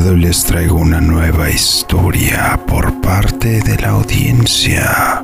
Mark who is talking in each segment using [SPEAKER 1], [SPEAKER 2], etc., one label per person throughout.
[SPEAKER 1] hoy les traigo una nueva historia por parte de la audiencia.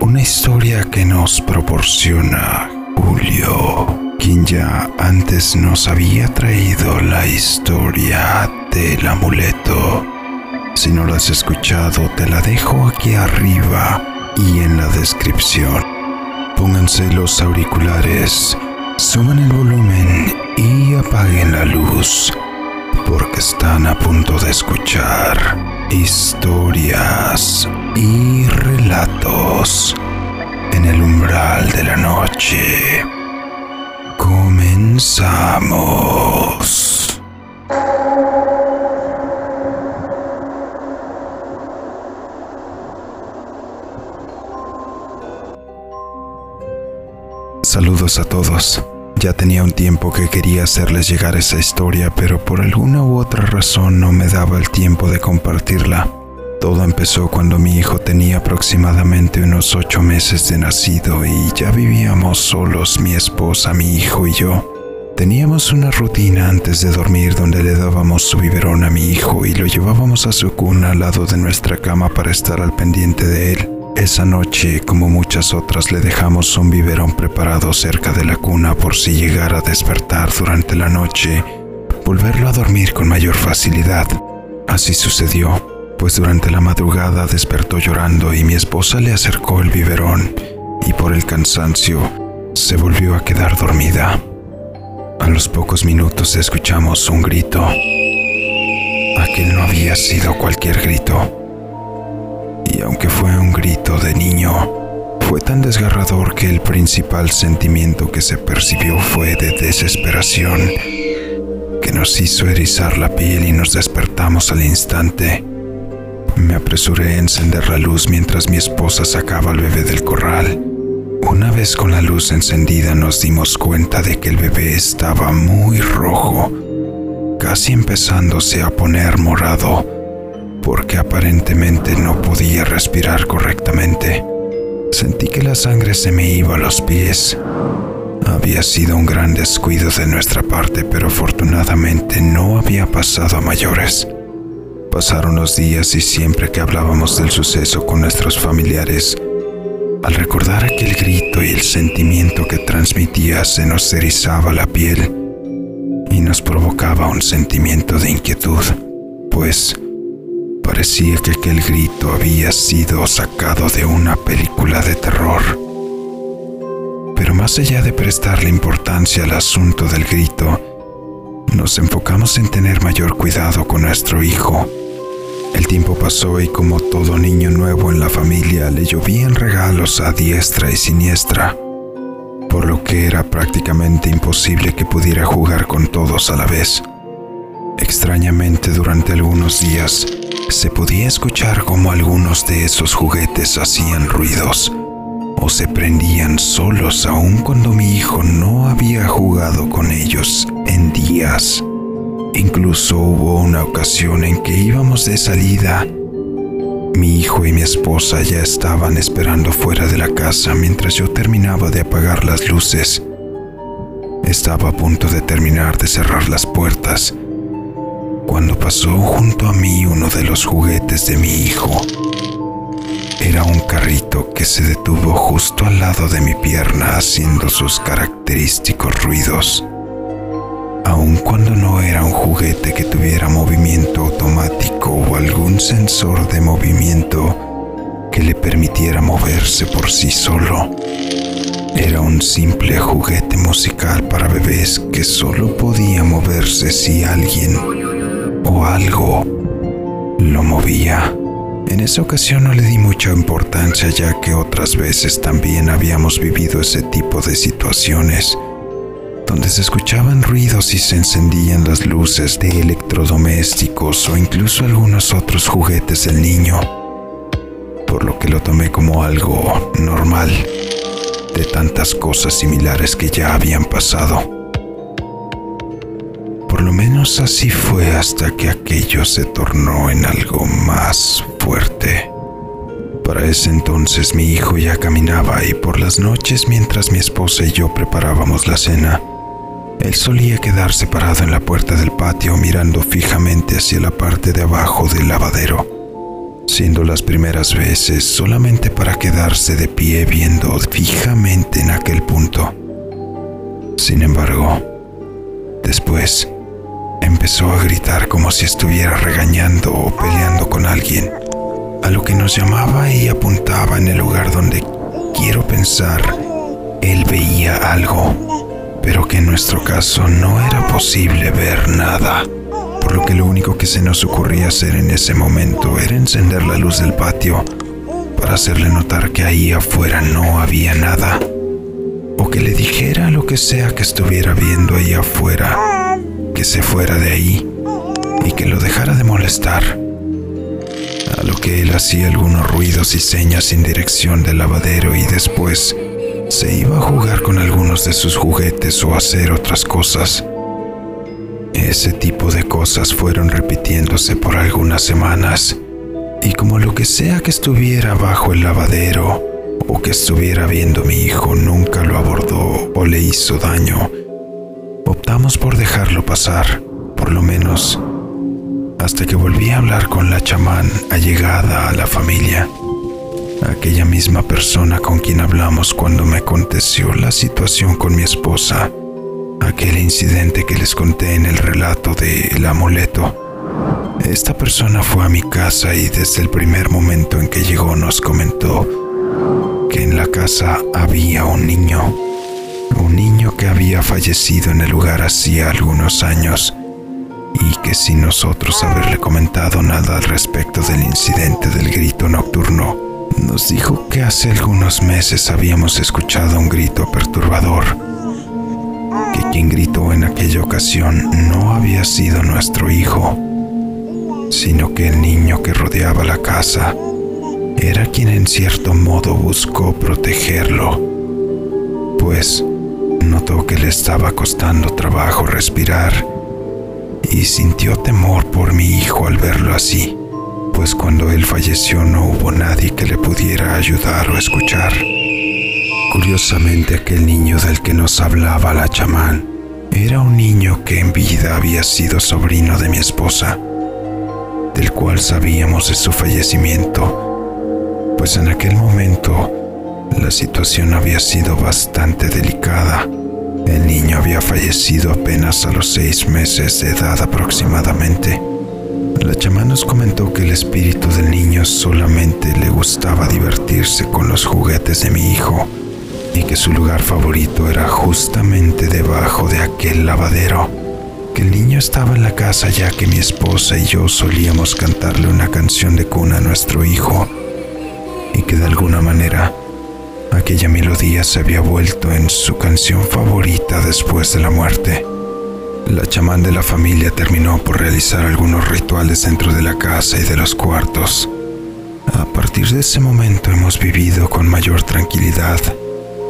[SPEAKER 1] Una historia que nos proporciona Julio, quien ya antes nos había traído la historia del amuleto. Si no la has escuchado, te la dejo aquí arriba y en la descripción. Pónganse los auriculares, suban el volumen y apaguen la luz porque están a punto de escuchar historias y relatos en el umbral de la noche. Comenzamos. Saludos a todos. Ya tenía un tiempo que quería hacerles llegar esa historia, pero por alguna u otra razón no me daba el tiempo de compartirla. Todo empezó cuando mi hijo tenía aproximadamente unos ocho meses de nacido y ya vivíamos solos mi esposa, mi hijo y yo. Teníamos una rutina antes de dormir donde le dábamos su biberón a mi hijo y lo llevábamos a su cuna al lado de nuestra cama para estar al pendiente de él. Esa noche, como muchas otras, le dejamos un biberón preparado cerca de la cuna por si llegara a despertar durante la noche, volverlo a dormir con mayor facilidad. Así sucedió, pues durante la madrugada despertó llorando y mi esposa le acercó el biberón y por el cansancio se volvió a quedar dormida. A los pocos minutos escuchamos un grito. Aquel no había sido cualquier grito y aunque fue un grito de niño, fue tan desgarrador que el principal sentimiento que se percibió fue de desesperación, que nos hizo erizar la piel y nos despertamos al instante. Me apresuré a encender la luz mientras mi esposa sacaba al bebé del corral. Una vez con la luz encendida nos dimos cuenta de que el bebé estaba muy rojo, casi empezándose a poner morado porque aparentemente no podía respirar correctamente. Sentí que la sangre se me iba a los pies. Había sido un gran descuido de nuestra parte, pero afortunadamente no había pasado a mayores. Pasaron los días y siempre que hablábamos del suceso con nuestros familiares, al recordar aquel grito y el sentimiento que transmitía se nos erizaba la piel y nos provocaba un sentimiento de inquietud, pues Parecía que aquel grito había sido sacado de una película de terror. Pero más allá de prestarle importancia al asunto del grito, nos enfocamos en tener mayor cuidado con nuestro hijo. El tiempo pasó y como todo niño nuevo en la familia le llovían regalos a diestra y siniestra, por lo que era prácticamente imposible que pudiera jugar con todos a la vez. Extrañamente durante algunos días se podía escuchar como algunos de esos juguetes hacían ruidos o se prendían solos aun cuando mi hijo no había jugado con ellos en días. Incluso hubo una ocasión en que íbamos de salida. Mi hijo y mi esposa ya estaban esperando fuera de la casa mientras yo terminaba de apagar las luces. Estaba a punto de terminar de cerrar las puertas cuando pasó junto a mí uno de los juguetes de mi hijo. Era un carrito que se detuvo justo al lado de mi pierna haciendo sus característicos ruidos. Aun cuando no era un juguete que tuviera movimiento automático o algún sensor de movimiento que le permitiera moverse por sí solo, era un simple juguete musical para bebés que solo podía moverse si alguien o algo lo movía. En esa ocasión no le di mucha importancia ya que otras veces también habíamos vivido ese tipo de situaciones donde se escuchaban ruidos y se encendían las luces de electrodomésticos o incluso algunos otros juguetes del niño, por lo que lo tomé como algo normal de tantas cosas similares que ya habían pasado. Por lo menos así fue hasta que aquello se tornó en algo más fuerte. Para ese entonces mi hijo ya caminaba y por las noches mientras mi esposa y yo preparábamos la cena, Él solía quedarse parado en la puerta del patio mirando fijamente hacia la parte de abajo del lavadero, siendo las primeras veces solamente para quedarse de pie viendo fijamente en aquel punto. Sin embargo, después empezó a gritar como si estuviera regañando o peleando con alguien, a lo que nos llamaba y apuntaba en el lugar donde quiero pensar él veía algo, pero que en nuestro caso no era posible ver nada, por lo que lo único que se nos ocurría hacer en ese momento era encender la luz del patio para hacerle notar que ahí afuera no había nada o que le dijera lo que sea que estuviera viendo ahí afuera, que se fuera de ahí y que lo dejara de molestar. A lo que él hacía algunos ruidos y señas en dirección del lavadero y después se iba a jugar con algunos de sus juguetes o hacer otras cosas. Ese tipo de cosas fueron repitiéndose por algunas semanas y como lo que sea que estuviera bajo el lavadero o que estuviera viendo mi hijo nunca lo abordó o le hizo daño, optamos por dejarlo pasar, por lo menos, hasta que volví a hablar con la chamán allegada a la familia, aquella misma persona con quien hablamos cuando me aconteció la situación con mi esposa, aquel incidente que les conté en el relato del amuleto. Esta persona fue a mi casa y desde el primer momento en que llegó nos comentó que en la casa había un niño, un niño que había fallecido en el lugar hacía algunos años y que sin nosotros haberle comentado nada al respecto del incidente del grito nocturno, nos dijo que hace algunos meses habíamos escuchado un grito perturbador, que quien gritó en aquella ocasión no había sido nuestro hijo, sino que el niño que rodeaba la casa era quien en cierto modo buscó protegerlo, pues notó que le estaba costando trabajo respirar y sintió temor por mi hijo al verlo así, pues cuando él falleció no hubo nadie que le pudiera ayudar o escuchar. Curiosamente aquel niño del que nos hablaba la chamán era un niño que en vida había sido sobrino de mi esposa, del cual sabíamos de su fallecimiento pues en aquel momento la situación había sido bastante delicada. El niño había fallecido apenas a los seis meses de edad aproximadamente. La chamán nos comentó que el espíritu del niño solamente le gustaba divertirse con los juguetes de mi hijo y que su lugar favorito era justamente debajo de aquel lavadero. Que el niño estaba en la casa ya que mi esposa y yo solíamos cantarle una canción de cuna a nuestro hijo y que de alguna manera aquella melodía se había vuelto en su canción favorita después de la muerte. La chamán de la familia terminó por realizar algunos rituales dentro de la casa y de los cuartos. A partir de ese momento hemos vivido con mayor tranquilidad.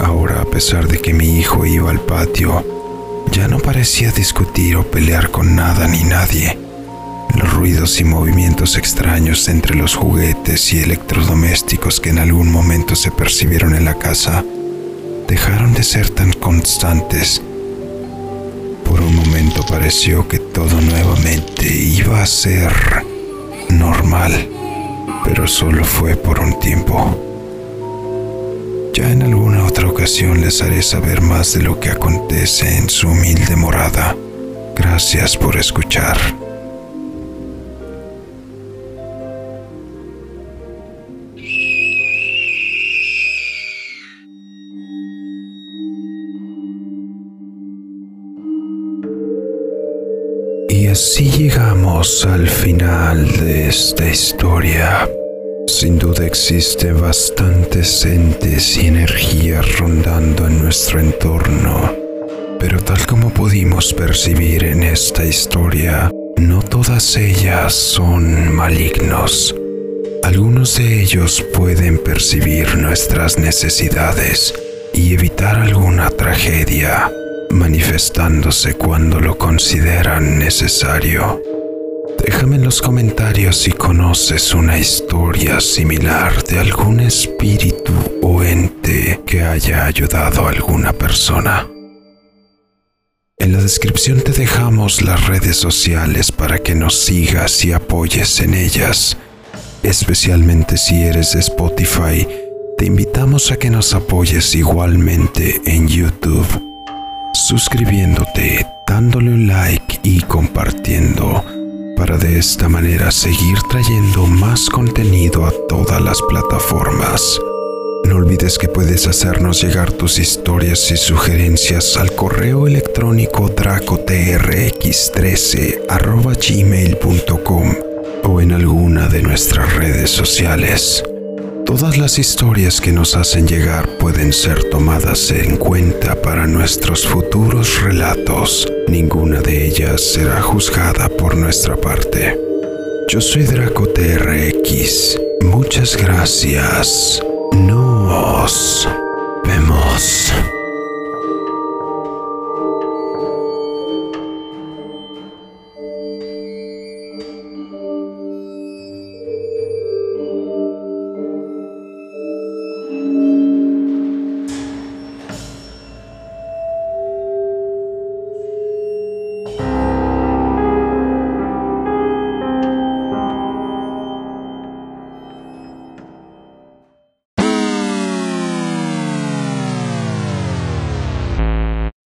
[SPEAKER 1] Ahora, a pesar de que mi hijo iba al patio, ya no parecía discutir o pelear con nada ni nadie. Ruidos y movimientos extraños entre los juguetes y electrodomésticos que en algún momento se percibieron en la casa dejaron de ser tan constantes. Por un momento pareció que todo nuevamente iba a ser normal, pero solo fue por un tiempo. Ya en alguna otra ocasión les haré saber más de lo que acontece en su humilde morada. Gracias por escuchar. Así llegamos al final de esta historia. Sin duda existen bastantes entes y energías rondando en nuestro entorno, pero tal como pudimos percibir en esta historia, no todas ellas son malignos. Algunos de ellos pueden percibir nuestras necesidades y evitar alguna tragedia manifestándose cuando lo consideran necesario. Déjame en los comentarios si conoces una historia similar de algún espíritu o ente que haya ayudado a alguna persona. En la descripción te dejamos las redes sociales para que nos sigas y apoyes en ellas. Especialmente si eres de Spotify, te invitamos a que nos apoyes igualmente en YouTube, suscribiéndote, dándole un like y compartiendo para de esta manera seguir trayendo más contenido a todas las plataformas. No olvides que puedes hacernos llegar tus historias y sugerencias al correo electrónico dracotrx13 o en alguna de nuestras redes sociales. Todas las historias que nos hacen llegar pueden ser tomadas en cuenta para nuestros futuros relatos. Ninguna de ellas será juzgada por nuestra parte. Yo soy Draco TRX. Muchas gracias. Nos vemos.